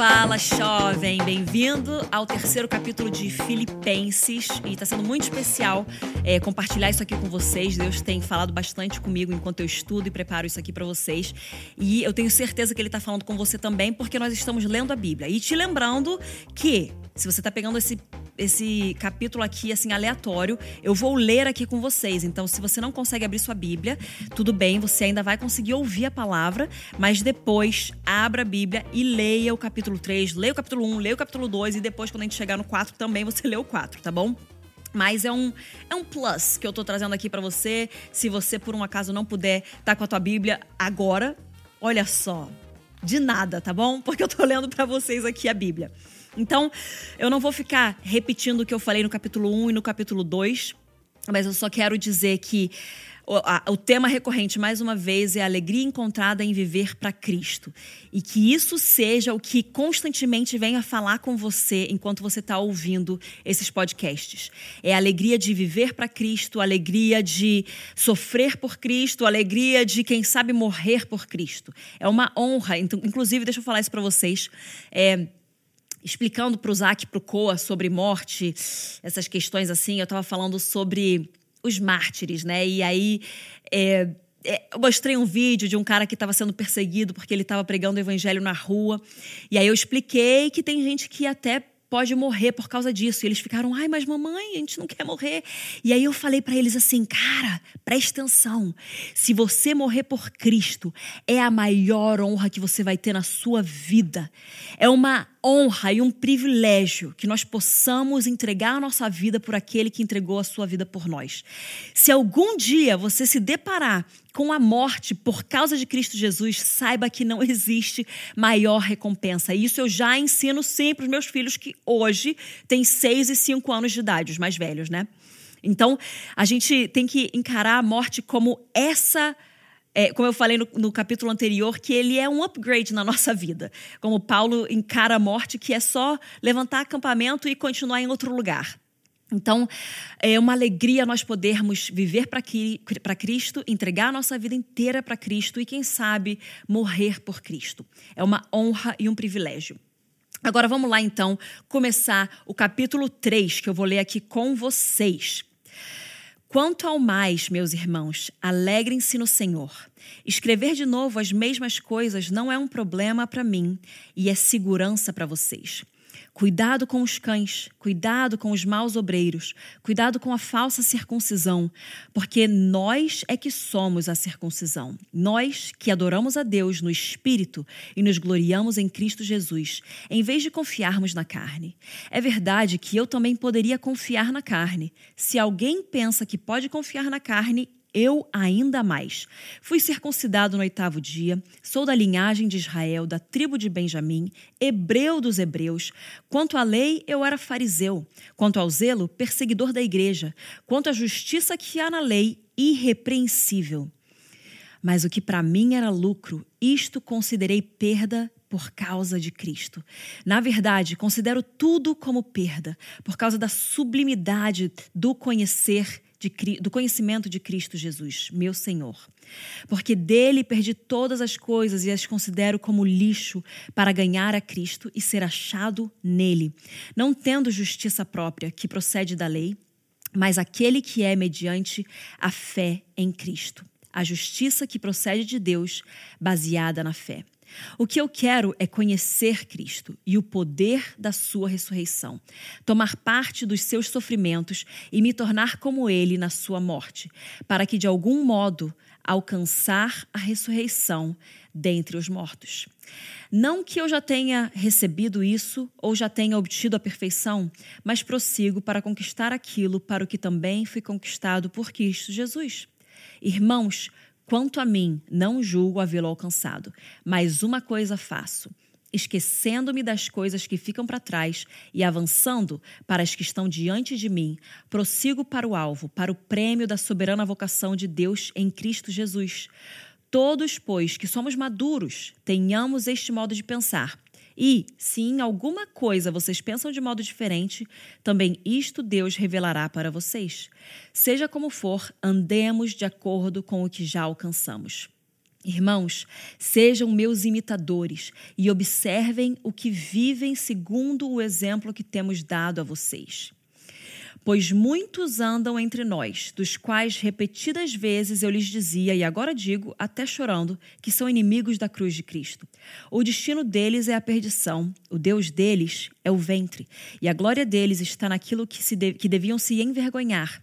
Fala, jovem! Bem-vindo ao terceiro capítulo de Filipenses. E está sendo muito especial é, compartilhar isso aqui com vocês. Deus tem falado bastante comigo enquanto eu estudo e preparo isso aqui para vocês. E eu tenho certeza que Ele está falando com você também, porque nós estamos lendo a Bíblia. E te lembrando que, se você está pegando esse esse capítulo aqui, assim, aleatório. Eu vou ler aqui com vocês. Então, se você não consegue abrir sua Bíblia, tudo bem, você ainda vai conseguir ouvir a palavra, mas depois abra a Bíblia e leia o capítulo 3, leia o capítulo 1, leia o capítulo 2 e depois, quando a gente chegar no 4, também você lê o 4, tá bom? Mas é um, é um plus que eu tô trazendo aqui para você. Se você, por um acaso, não puder estar tá com a tua Bíblia agora, olha só, de nada, tá bom? Porque eu tô lendo para vocês aqui a Bíblia. Então, eu não vou ficar repetindo o que eu falei no capítulo 1 e no capítulo 2, mas eu só quero dizer que o, tema recorrente, mais uma vez, é a alegria encontrada em viver para Cristo. E que isso seja o que constantemente venha falar com você enquanto você está ouvindo esses podcasts. É a alegria de viver para Cristo, a alegria de sofrer por Cristo, a alegria de, quem sabe, morrer por Cristo. É uma honra. Então, inclusive, deixa eu falar isso para vocês. É, explicando para o Zac e para o Coa sobre morte, essas questões assim, eu estava falando sobre os mártires, né? E aí é, é, eu mostrei um vídeo de um cara que estava sendo perseguido porque ele estava pregando o evangelho na rua. E aí eu expliquei que tem gente que até pode morrer por causa disso. E eles ficaram, ai, mas mamãe, a gente não quer morrer. E aí eu falei para eles assim, cara, presta atenção. Se você morrer por Cristo, é a maior honra que você vai ter na sua vida. É uma honra e um privilégio que nós possamos entregar a nossa vida por aquele que entregou a sua vida por nós. Se algum dia você se deparar com a morte por causa de Cristo Jesus, saiba que não existe maior recompensa. Isso eu já ensino sempre os meus filhos que hoje têm seis e cinco anos de idade, os mais velhos, né? Então, a gente tem que encarar a morte como essa é, como eu falei no, no, capítulo anterior, que ele é um upgrade na nossa vida. Como Paulo encara a morte, que é só levantar acampamento e continuar em outro lugar. Então, é uma alegria nós podermos viver para Cristo, entregar a nossa vida inteira para Cristo e, quem sabe, morrer por Cristo. É uma honra e um privilégio. Agora vamos lá, então, começar o capítulo 3, que eu vou ler aqui com vocês. Quanto ao mais, meus irmãos, alegrem-se no Senhor. Escrever de novo as mesmas coisas não é um problema para mim e é segurança para vocês. Cuidado com os cães, cuidado com os maus obreiros, cuidado com a falsa circuncisão, porque nós é que somos a circuncisão. Nós que adoramos a Deus no espírito e nos gloriamos em Cristo Jesus, em vez de confiarmos na carne. É verdade que eu também poderia confiar na carne. Se alguém pensa que pode confiar na carne, eu ainda mais. Fui circuncidado no oitavo dia, sou da linhagem de Israel, da tribo de Benjamim, hebreu dos hebreus. Quanto à lei, eu era fariseu. Quanto ao zelo, perseguidor da igreja. Quanto à justiça que há na lei, irrepreensível. Mas o que para mim era lucro, isto considerei perda por causa de Cristo. Na verdade, considero tudo como perda, por causa da sublimidade do conhecer de, do conhecimento de Cristo Jesus, meu Senhor. Porque dele perdi todas as coisas e as considero como lixo para ganhar a Cristo e ser achado nele, não tendo justiça própria que procede da lei, mas aquele que é mediante a fé em Cristo, a justiça que procede de Deus, baseada na fé. O que eu quero é conhecer Cristo e o poder da sua ressurreição, tomar parte dos seus sofrimentos e me tornar como ele na sua morte, para que de algum modo alcançar a ressurreição dentre os mortos. Não que eu já tenha recebido isso ou já tenha obtido a perfeição, mas prossigo para conquistar aquilo para o que também fui conquistado por Cristo Jesus. Irmãos, Quanto a mim, não julgo havê-lo alcançado, mas uma coisa faço esquecendo-me das coisas que ficam para trás e avançando para as que estão diante de mim, prossigo para o alvo, para o prêmio da soberana vocação de Deus em Cristo Jesus. Todos, pois, que somos maduros, tenhamos este modo de pensar. E, se em alguma coisa vocês pensam de modo diferente, também isto Deus revelará para vocês. Seja como for, andemos de acordo com o que já alcançamos. Irmãos, sejam meus imitadores e observem o que vivem segundo o exemplo que temos dado a vocês. Pois muitos andam entre nós, dos quais repetidas vezes eu lhes dizia, e agora digo, até chorando, que são inimigos da cruz de Cristo. O destino deles é a perdição, o Deus deles é o ventre, e a glória deles está naquilo que, se de, que deviam se envergonhar,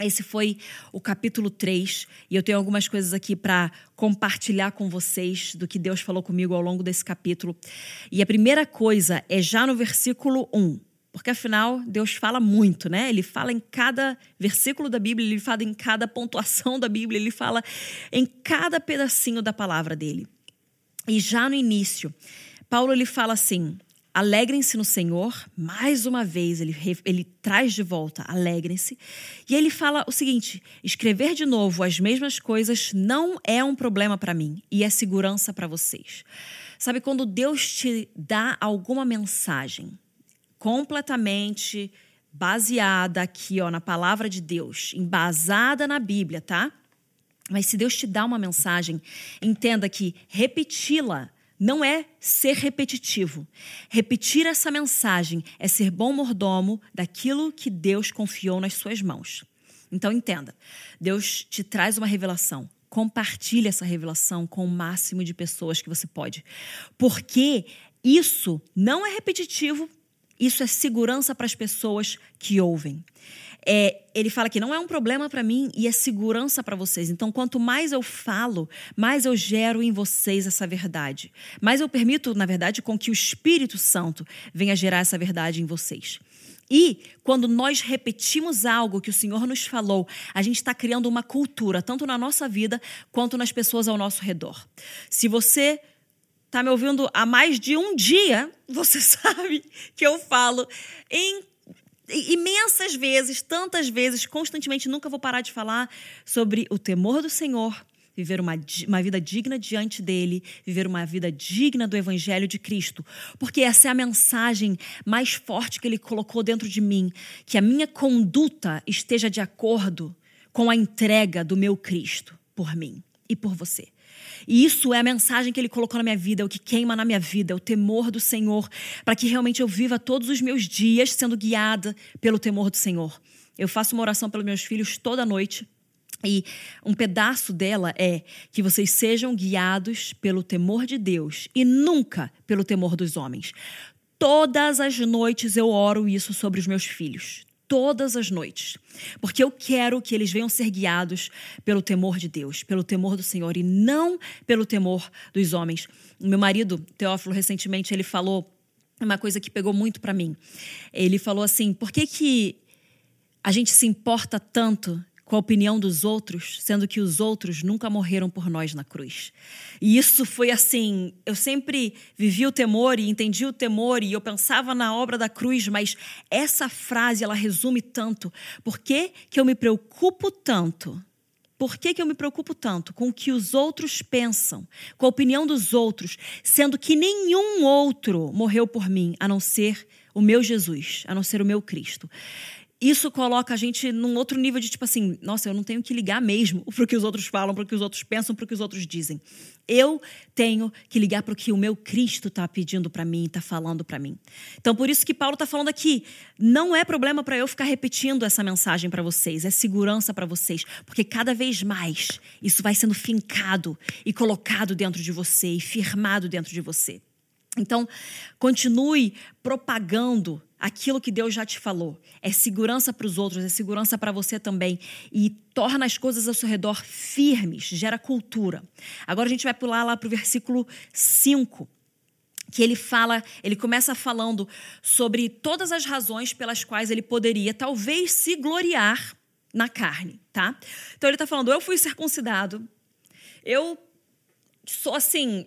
Esse foi o capítulo 3 e eu tenho algumas coisas aqui para compartilhar com vocês do que Deus falou comigo ao longo desse capítulo. E a primeira coisa é já no versículo 1. Porque afinal, Deus fala muito, né? Ele fala em cada versículo da Bíblia, ele fala em cada pontuação da Bíblia, ele fala em cada pedacinho da palavra dele. E já no início, Paulo ele fala assim: Alegrem-se no Senhor. Mais uma vez, ele, ele traz de volta, alegrem-se. E ele fala o seguinte: escrever de novo as mesmas coisas não é um problema para mim e é segurança para vocês. Sabe, quando Deus te dá alguma mensagem completamente baseada aqui, ó, na palavra de Deus, embasada na Bíblia, tá? Mas se Deus te dá uma mensagem, entenda que repeti-la não é ser repetitivo. Repetir essa mensagem é ser bom mordomo daquilo que Deus confiou nas suas mãos. Então entenda, Deus te traz uma revelação. Compartilhe essa revelação com o máximo de pessoas que você pode. Porque isso não é repetitivo, isso é segurança para as pessoas que ouvem é, ele fala que não é um problema para mim e é segurança para vocês. Então, quanto mais eu falo, mais eu gero em vocês essa verdade. Mais eu permito, na verdade, com que o Espírito Santo venha gerar essa verdade em vocês. E quando nós repetimos algo que o Senhor nos falou, a gente está criando uma cultura, tanto na nossa vida quanto nas pessoas ao nosso redor. Se você está me ouvindo há mais de um dia, você sabe que eu falo em imensas vezes, tantas vezes, constantemente, nunca vou parar de falar sobre o temor do Senhor, viver uma, uma vida digna diante dele, viver uma vida digna do Evangelho de Cristo. Porque essa é a mensagem mais forte que ele colocou dentro de mim: que a minha conduta esteja de acordo com a entrega do meu Cristo por mim e por você. E isso é a mensagem que ele colocou na minha vida, é o que queima na minha vida, é o temor do Senhor, para que realmente eu viva todos os meus dias sendo guiada pelo temor do Senhor. Eu faço uma oração pelos meus filhos toda noite. E um pedaço dela é que vocês sejam guiados pelo temor de Deus e nunca pelo temor dos homens. Todas as noites eu oro isso sobre os meus filhos todas as noites, porque eu quero que eles venham ser guiados pelo temor de Deus, pelo temor do Senhor e não pelo temor dos homens. Meu marido, Teófilo, recentemente ele falou uma coisa que pegou muito para mim. Ele falou assim: por que, que a gente se importa tanto com a opinião dos outros, sendo que os outros nunca morreram por nós na cruz. E isso foi assim, eu sempre vivi o temor e entendi o temor e eu pensava na obra da cruz, mas essa frase ela resume tanto. Por que, que eu me preocupo tanto? Por que, que eu me preocupo tanto com o que os outros pensam, com a opinião dos outros, sendo que nenhum outro morreu por mim, a não ser o meu Jesus, a não ser o meu Cristo? Isso coloca a gente num outro nível de tipo assim, nossa, eu não tenho que ligar mesmo para o que os outros falam, para o que os outros pensam, para o que os outros dizem. Eu tenho que ligar para o que o meu Cristo está pedindo para mim, está falando para mim. Então, por isso que Paulo está falando aqui, não é problema para eu ficar repetindo essa mensagem para vocês, é segurança para vocês, porque cada vez mais isso vai sendo fincado e colocado dentro de você e firmado dentro de você. Então, continue propagando aquilo que Deus já te falou. É segurança para os outros, é segurança para você também. E torna as coisas ao seu redor firmes, gera cultura. Agora a gente vai pular lá para o versículo 5 que ele fala, ele começa falando sobre todas as razões pelas quais ele poderia talvez se gloriar na carne, tá? Então ele está falando, eu fui circuncidado, eu sou assim,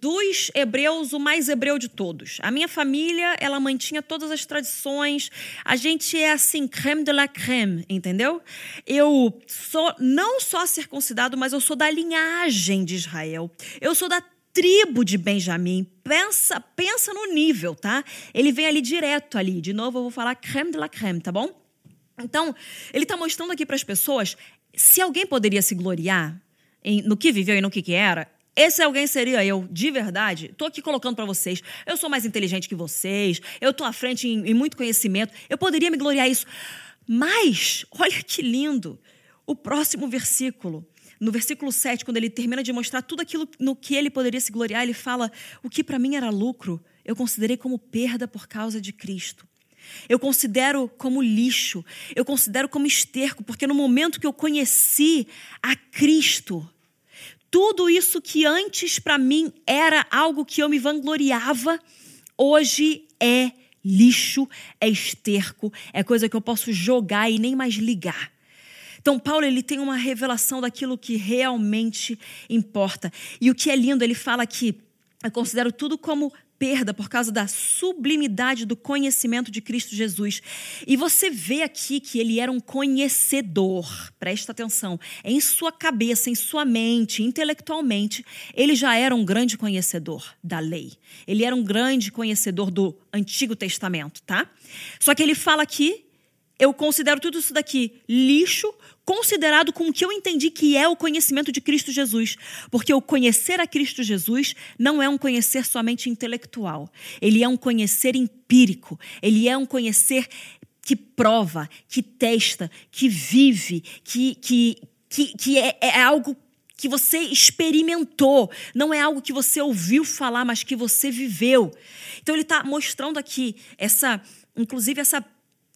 dos hebreus o mais hebreu de todos. A minha família, ela mantinha todas as tradições. A gente é assim, creme de la creme, entendeu? Eu sou não só circuncidado, mas eu sou da linhagem de Israel. Eu sou da tribo de Benjamim. Pensa, pensa no nível, tá? Ele vem ali direto ali. De novo, eu vou falar creme de la creme, tá bom? Então, ele está mostrando aqui para as pessoas se alguém poderia se gloriar em, no que viveu e no que, que era, esse alguém seria eu, de verdade. Estou aqui colocando para vocês. Eu sou mais inteligente que vocês. Eu estou à frente em, em, muito conhecimento. Eu poderia me gloriar isso. Mas, olha que lindo. O próximo versículo. No versículo 7, quando ele termina de mostrar tudo aquilo no que ele poderia se gloriar, ele fala: O que para mim era lucro, eu considerei como perda por causa de Cristo. Eu considero como lixo, eu considero como esterco, porque no momento que eu conheci a Cristo, tudo isso que antes para mim era algo que eu me vangloriava, hoje é lixo, é esterco, é coisa que eu posso jogar e nem mais ligar. Então, Paulo ele tem uma revelação daquilo que realmente importa. E o que é lindo, ele fala que eu considero tudo como perda por causa da sublimidade do conhecimento de Cristo Jesus. E você vê aqui que ele era um conhecedor, presta atenção, em sua cabeça, em sua mente, intelectualmente, ele já era um grande conhecedor da lei. Ele era um grande conhecedor do Antigo Testamento, tá? Só que ele fala aqui eu considero tudo isso daqui lixo considerado com o que eu entendi que é o conhecimento de Cristo Jesus. Porque o conhecer a Cristo Jesus não é um conhecer somente intelectual. Ele é um conhecer empírico. Ele é um conhecer que prova, que testa, que vive, que, que, que, que é, é algo que você experimentou, não é algo que você ouviu falar, mas que você viveu. Então ele está mostrando aqui essa, inclusive essa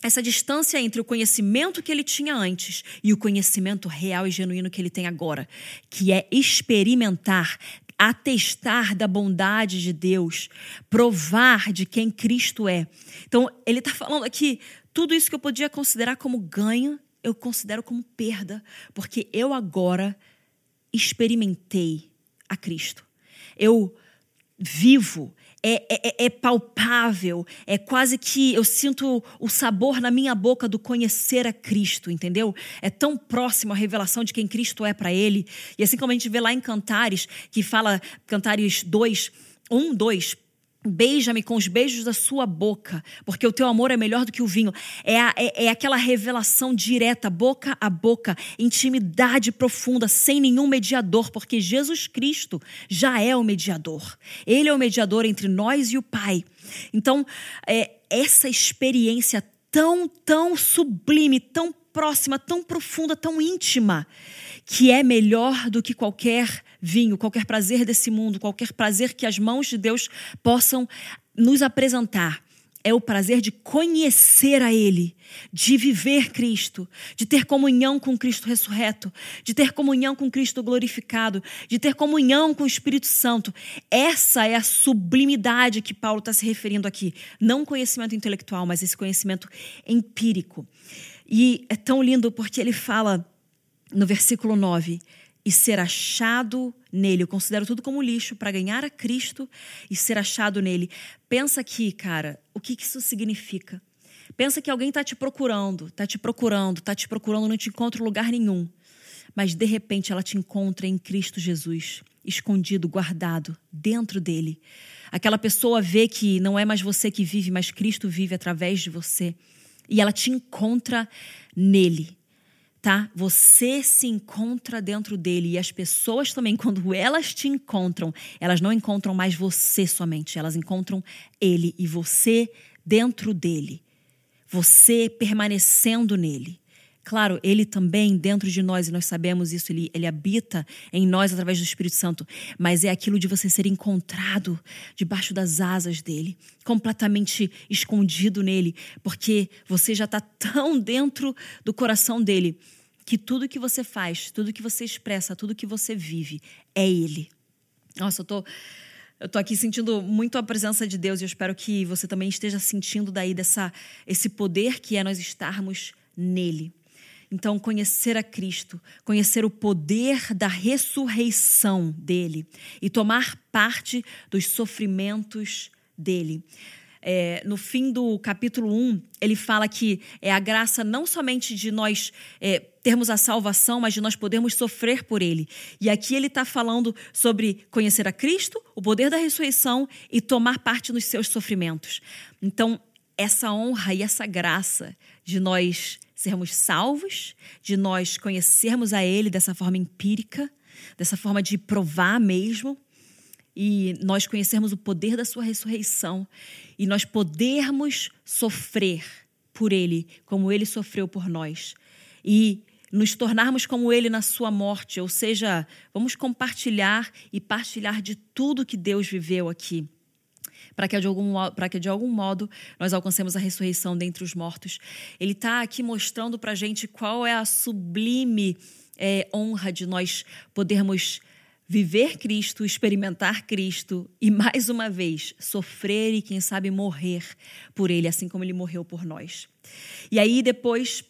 essa distância entre o conhecimento que ele tinha antes e o conhecimento real e genuíno que ele tem agora, que é experimentar, atestar da bondade de Deus, provar de quem Cristo é. Então, ele está falando aqui, tudo isso que eu podia considerar como ganho, eu considero como perda, porque eu agora experimentei a Cristo. Eu vivo é, é, é, palpável, é quase que eu sinto o sabor na minha boca do conhecer a Cristo, entendeu? É tão próximo a revelação de quem Cristo é para ele. E assim como a gente vê lá em Cantares, que fala, Cantares 2, 1, 2, Beija-me com os beijos da sua boca, porque o teu amor é melhor do que o vinho. É, a, é, é, aquela revelação direta, boca a boca, intimidade profunda, sem nenhum mediador, porque Jesus Cristo já é o mediador. Ele é o mediador entre nós e o Pai. Então, é, essa experiência tão, tão sublime, tão próxima, tão profunda, tão íntima, que é melhor do que qualquer vinho, qualquer prazer desse mundo, qualquer prazer que as mãos de Deus possam nos apresentar. É o prazer de conhecer a Ele, de viver Cristo, de ter comunhão com Cristo ressurreto, de ter comunhão com Cristo glorificado, de ter comunhão com o Espírito Santo. Essa é a sublimidade que Paulo está se referindo aqui. Não conhecimento intelectual, mas esse conhecimento empírico. E é tão lindo porque ele fala no versículo 9: e ser achado nele. Eu considero tudo como lixo para ganhar a Cristo e ser achado nele. Pensa aqui, cara, o que isso significa? Pensa que alguém está te procurando, está te procurando, está te procurando, não te encontra em lugar nenhum. Mas de repente ela te encontra em Cristo Jesus, escondido, guardado, dentro dele. Aquela pessoa vê que não é mais você que vive, mas Cristo vive através de você. E ela te encontra nele tá? Você se encontra dentro dele e as pessoas também, quando elas te encontram, elas não encontram mais você somente, elas encontram ele e você dentro dele. Você permanecendo nele. Claro, ele também dentro de nós, e nós sabemos isso, ele, ele habita em nós através do Espírito Santo, mas é aquilo de você ser encontrado debaixo das asas dele, completamente escondido nele, porque você já está tão dentro do coração dele que tudo que você faz, tudo que você expressa, tudo que você vive é ele. Nossa, eu tô. Eu tô aqui sentindo muito a presença de Deus e eu espero que você também esteja sentindo daí dessa esse poder que é nós estarmos nele. Então, conhecer a Cristo, conhecer o poder da ressurreição dele e tomar parte dos sofrimentos dele. É, no fim do capítulo 1, ele fala que é a graça não somente de nós é, termos a salvação, mas de nós podermos sofrer por ele. E aqui ele está falando sobre conhecer a Cristo, o poder da ressurreição e tomar parte nos seus sofrimentos. Então, essa honra e essa graça de nós sermos salvos, de nós conhecermos a Ele dessa forma empírica, dessa forma de provar mesmo, e nós conhecermos o poder da Sua ressurreição, e nós podermos sofrer por Ele, como Ele sofreu por nós, e nos tornarmos como Ele na Sua morte, ou seja, vamos compartilhar e partilhar de tudo que Deus viveu aqui para que, de algum, que de algum modo nós alcancemos a ressurreição dentre os mortos. Ele está aqui mostrando para a gente qual é a sublime é, honra de nós podermos viver Cristo, experimentar Cristo e, mais uma vez, sofrer e, quem sabe, morrer por Ele, assim como Ele morreu por nós. E aí, depois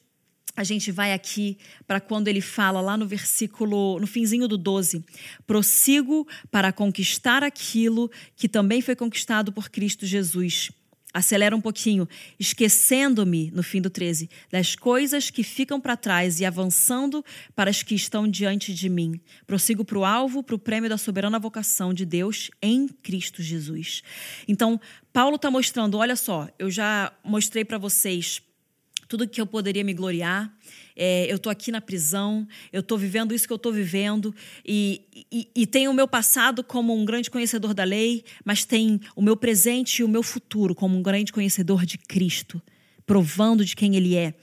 a gente vai aqui para quando ele fala lá no versículo, no finzinho do 12: prossigo para conquistar aquilo que também foi conquistado por Cristo Jesus. Acelera um pouquinho, esquecendo-me, no fim do 13, das coisas que ficam para trás e avançando para as que estão diante de mim. Prossigo para o alvo, para o prêmio da soberana vocação de Deus em Cristo Jesus. Então, Paulo está mostrando: olha só, eu já mostrei para vocês tudo que eu poderia me gloriar. É, eu estou aqui na prisão, eu estou vivendo isso que eu estou vivendo, e, e, e tenho o meu passado como um grande conhecedor da lei, mas tem o meu presente e o meu futuro como um grande conhecedor de Cristo, provando de quem Ele é.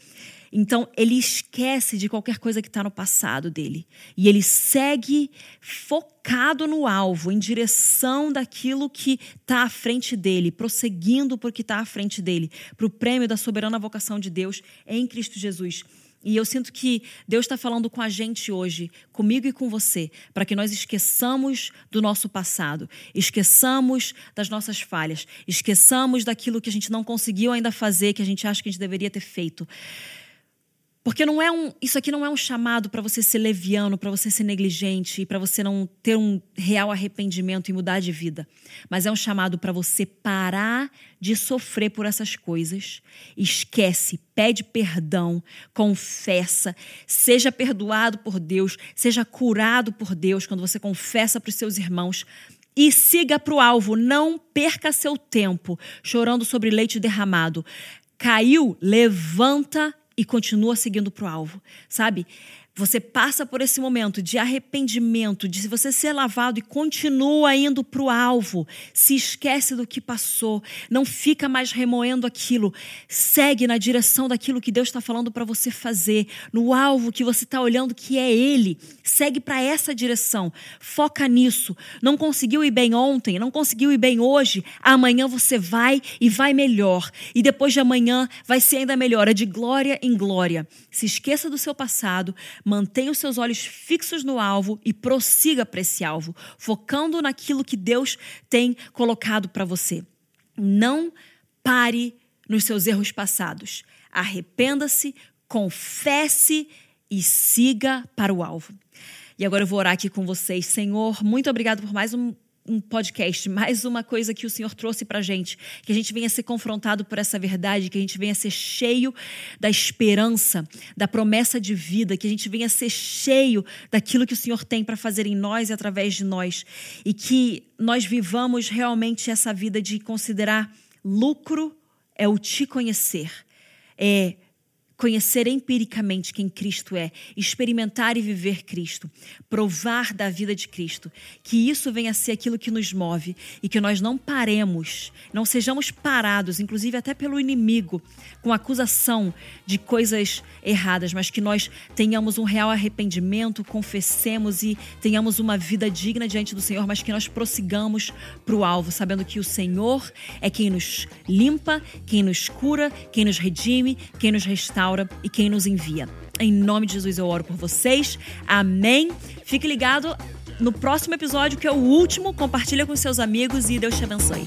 Então, ele esquece de qualquer coisa que está no passado dele. E ele segue focado no alvo, em direção daquilo que está à frente dele, prosseguindo por que está à frente dele, para o prêmio da soberana vocação de Deus em Cristo Jesus. E eu sinto que Deus está falando com a gente hoje, comigo e com você, para que nós esqueçamos do nosso passado, esqueçamos das nossas falhas, esqueçamos daquilo que a gente não conseguiu ainda fazer, que a gente acha que a gente deveria ter feito. Porque não é um, isso aqui não é um chamado para você ser leviano, para você ser negligente e para você não ter um real arrependimento e mudar de vida. Mas é um chamado para você parar de sofrer por essas coisas. Esquece, pede perdão, confessa, seja perdoado por Deus, seja curado por Deus quando você confessa para os seus irmãos e siga para o alvo. Não perca seu tempo chorando sobre leite derramado. Caiu, levanta e continua seguindo para o alvo, sabe? Você passa por esse momento de arrependimento, de você ser lavado e continua indo para o alvo. Se esquece do que passou, não fica mais remoendo aquilo. Segue na direção daquilo que Deus está falando para você fazer, no alvo que você está olhando que é Ele. Segue para essa direção. Foca nisso. Não conseguiu ir bem ontem, não conseguiu ir bem hoje. Amanhã você vai e vai melhor. E depois de amanhã vai ser ainda melhor. É de glória em glória. Se esqueça do seu passado mantenha os seus olhos fixos no alvo e prossiga para esse alvo, focando naquilo que Deus tem colocado para você. Não pare nos seus erros passados. Arrependa-se, confesse e siga para o alvo. E agora eu vou orar aqui com vocês. Senhor, muito obrigado por mais um um podcast, mais uma coisa que o Senhor trouxe para gente, que a gente venha ser confrontado por essa verdade, que a gente venha ser cheio da esperança, da promessa de vida, que a gente venha ser cheio daquilo que o Senhor tem para fazer em nós e através de nós, e que nós vivamos realmente essa vida de considerar lucro é o te conhecer, é conhecer empiricamente quem Cristo é, experimentar e viver Cristo, provar da vida de Cristo, que isso venha a ser aquilo que nos move e que nós não paremos, não sejamos parados, inclusive até pelo inimigo, com acusação de coisas erradas, mas que nós tenhamos um real arrependimento, confessemos e tenhamos uma vida digna diante do Senhor, mas que nós prossigamos para o alvo, sabendo que o Senhor é quem nos limpa, quem nos cura, quem nos redime, quem nos restaura e quem nos envia. Em nome de Jesus eu oro por vocês. Amém. Fique ligado no próximo episódio, que é o último. Compartilha com seus amigos e Deus te abençoe.